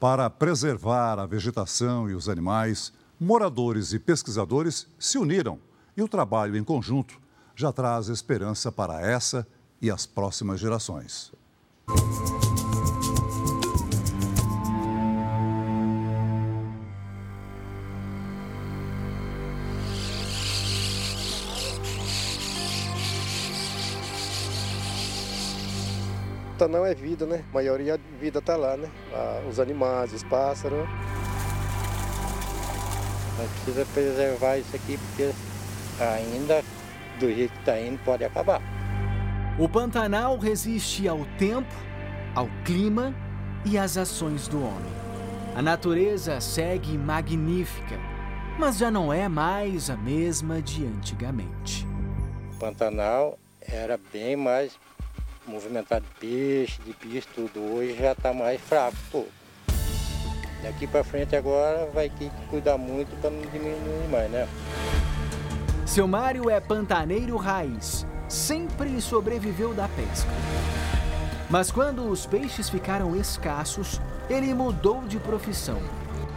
Para preservar a vegetação e os animais, moradores e pesquisadores se uniram e o trabalho em conjunto já traz esperança para essa e as próximas gerações. Pantanal é vida, né? A maioria da vida tá lá, né? Ah, os animais, os pássaros. Nós precisa preservar isso aqui porque ainda do jeito que está indo pode acabar. O Pantanal resiste ao tempo, ao clima e às ações do homem. A natureza segue magnífica, mas já não é mais a mesma de antigamente. O Pantanal era bem mais movimentado de peixe, de bicho, tudo. Hoje já está mais fraco. Daqui para frente agora vai ter que cuidar muito para não diminuir mais, né? Seu Mário é pantaneiro raiz, sempre sobreviveu da pesca. Mas quando os peixes ficaram escassos, ele mudou de profissão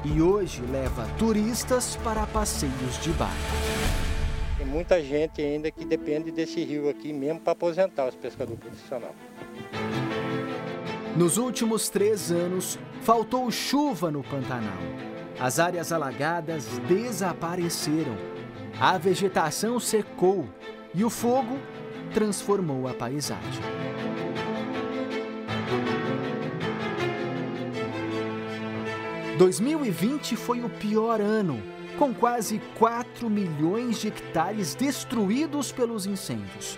e hoje leva turistas para passeios de barco. Muita gente ainda que depende desse rio aqui mesmo para aposentar os pescadores profissionais. Nos últimos três anos, faltou chuva no Pantanal. As áreas alagadas desapareceram. A vegetação secou e o fogo transformou a paisagem. ...2020 foi o pior ano com quase 4 milhões de hectares destruídos pelos incêndios.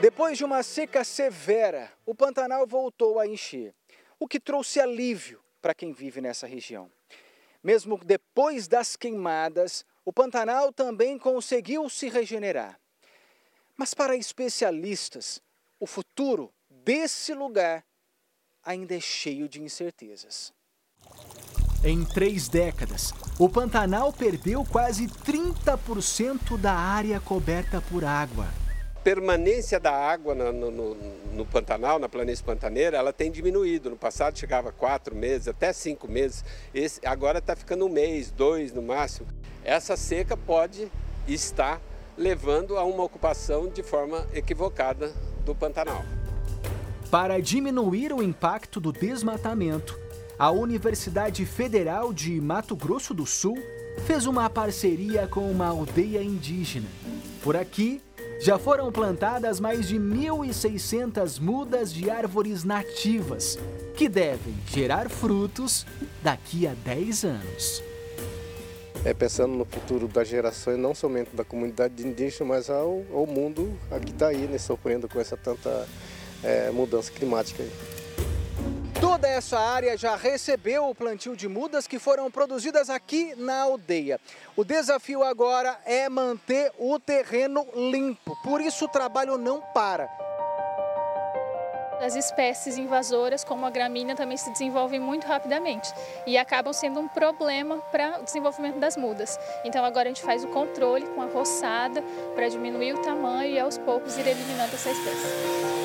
Depois de uma seca severa, o Pantanal voltou a encher, o que trouxe alívio para quem vive nessa região. Mesmo depois das queimadas, o Pantanal também conseguiu se regenerar. Mas para especialistas, o futuro desse lugar ainda é cheio de incertezas. Em três décadas, o Pantanal perdeu quase 30% da área coberta por água. A permanência da água no, no, no, Pantanal, na planície pantaneira, ela tem diminuído. No passado chegava quatro meses, até cinco meses. Esse, agora está ficando um mês, dois no máximo. Essa seca pode estar levando a uma ocupação de forma equivocada do Pantanal. Para diminuir o impacto do desmatamento, a Universidade Federal de Mato Grosso do Sul fez uma parceria com uma aldeia indígena. Por aqui, já foram plantadas mais de 1.600 mudas de árvores nativas, que devem gerar frutos daqui a 10 anos. é, pensando no futuro das gerações, não somente da comunidade indígena, mas ao, ao mundo que está aí, né, sofrendo com essa tanta é, mudança climática. Aí. Toda essa área já recebeu o plantio de mudas que foram produzidas aqui na aldeia. O desafio agora é manter o terreno limpo, por isso o trabalho não para. As espécies invasoras, como a gramínea, também se desenvolvem muito rapidamente e acabam sendo um problema para o desenvolvimento das mudas. Então agora a gente faz o controle com a roçada para diminuir o tamanho e aos poucos ir eliminando essa espécie.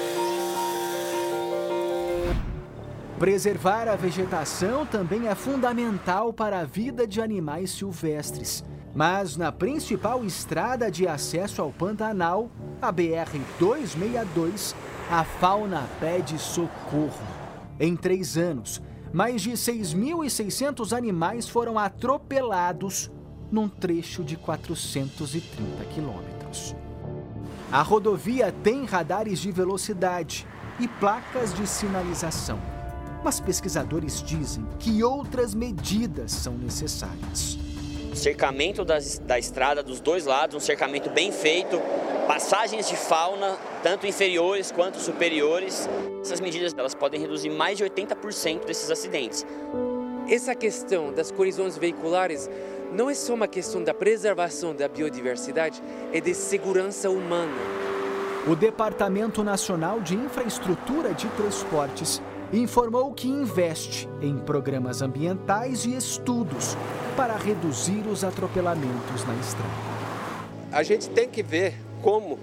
Preservar a vegetação também é fundamental para a vida de animais silvestres. Mas na principal estrada de acesso ao Pantanal, a BR-262, a fauna pede socorro. Em três anos, mais de 6.600 animais foram atropelados num trecho de 430 quilômetros. A rodovia tem radares de velocidade e placas de sinalização mas pesquisadores dizem que outras medidas são necessárias. Cercamento das, da estrada dos dois lados, um cercamento bem feito, passagens de fauna, tanto inferiores quanto superiores. Essas medidas elas podem reduzir mais de 80% desses acidentes. Essa questão das colisões veiculares não é só uma questão da preservação da biodiversidade, é de segurança humana. O Departamento Nacional de Infraestrutura de Transportes informou que investe em programas ambientais e estudos para reduzir os atropelamentos na estrada. A gente tem que ver como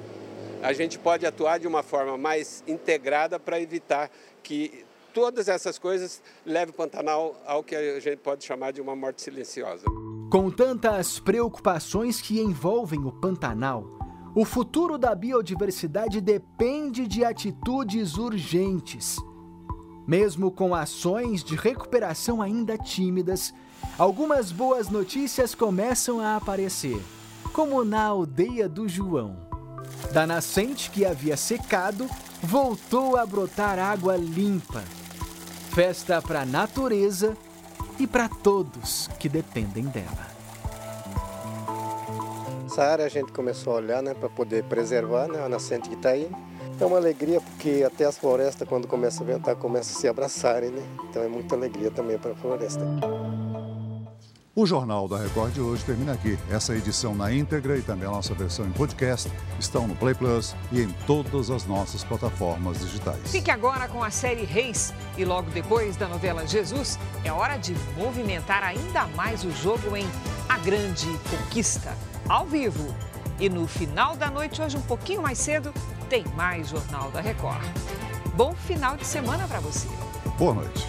a gente pode atuar de uma forma mais integrada para evitar que todas essas coisas levem o Pantanal ao que a gente pode chamar de uma morte silenciosa. Com tantas preocupações que envolvem o Pantanal, o futuro da biodiversidade depende de atitudes urgentes. Mesmo com ações de recuperação ainda tímidas, algumas boas notícias começam a aparecer, como na aldeia do João. Da nascente que havia secado, voltou a brotar água limpa. Festa para a natureza e para todos que dependem dela. Essa área a gente começou a olhar né, para poder preservar né, a nascente que está aí. É uma alegria porque até as florestas, quando começa a ventar, começam a se abraçarem, né? Então é muita alegria também para a floresta. O Jornal da Record de hoje termina aqui. Essa edição na íntegra e também a nossa versão em podcast estão no Play Plus e em todas as nossas plataformas digitais. Fique agora com a série Reis e logo depois da novela Jesus, é hora de movimentar ainda mais o jogo em A Grande Conquista, ao vivo. E no final da noite, hoje um pouquinho mais cedo, tem mais Jornal da Record. Bom final de semana para você. Boa noite.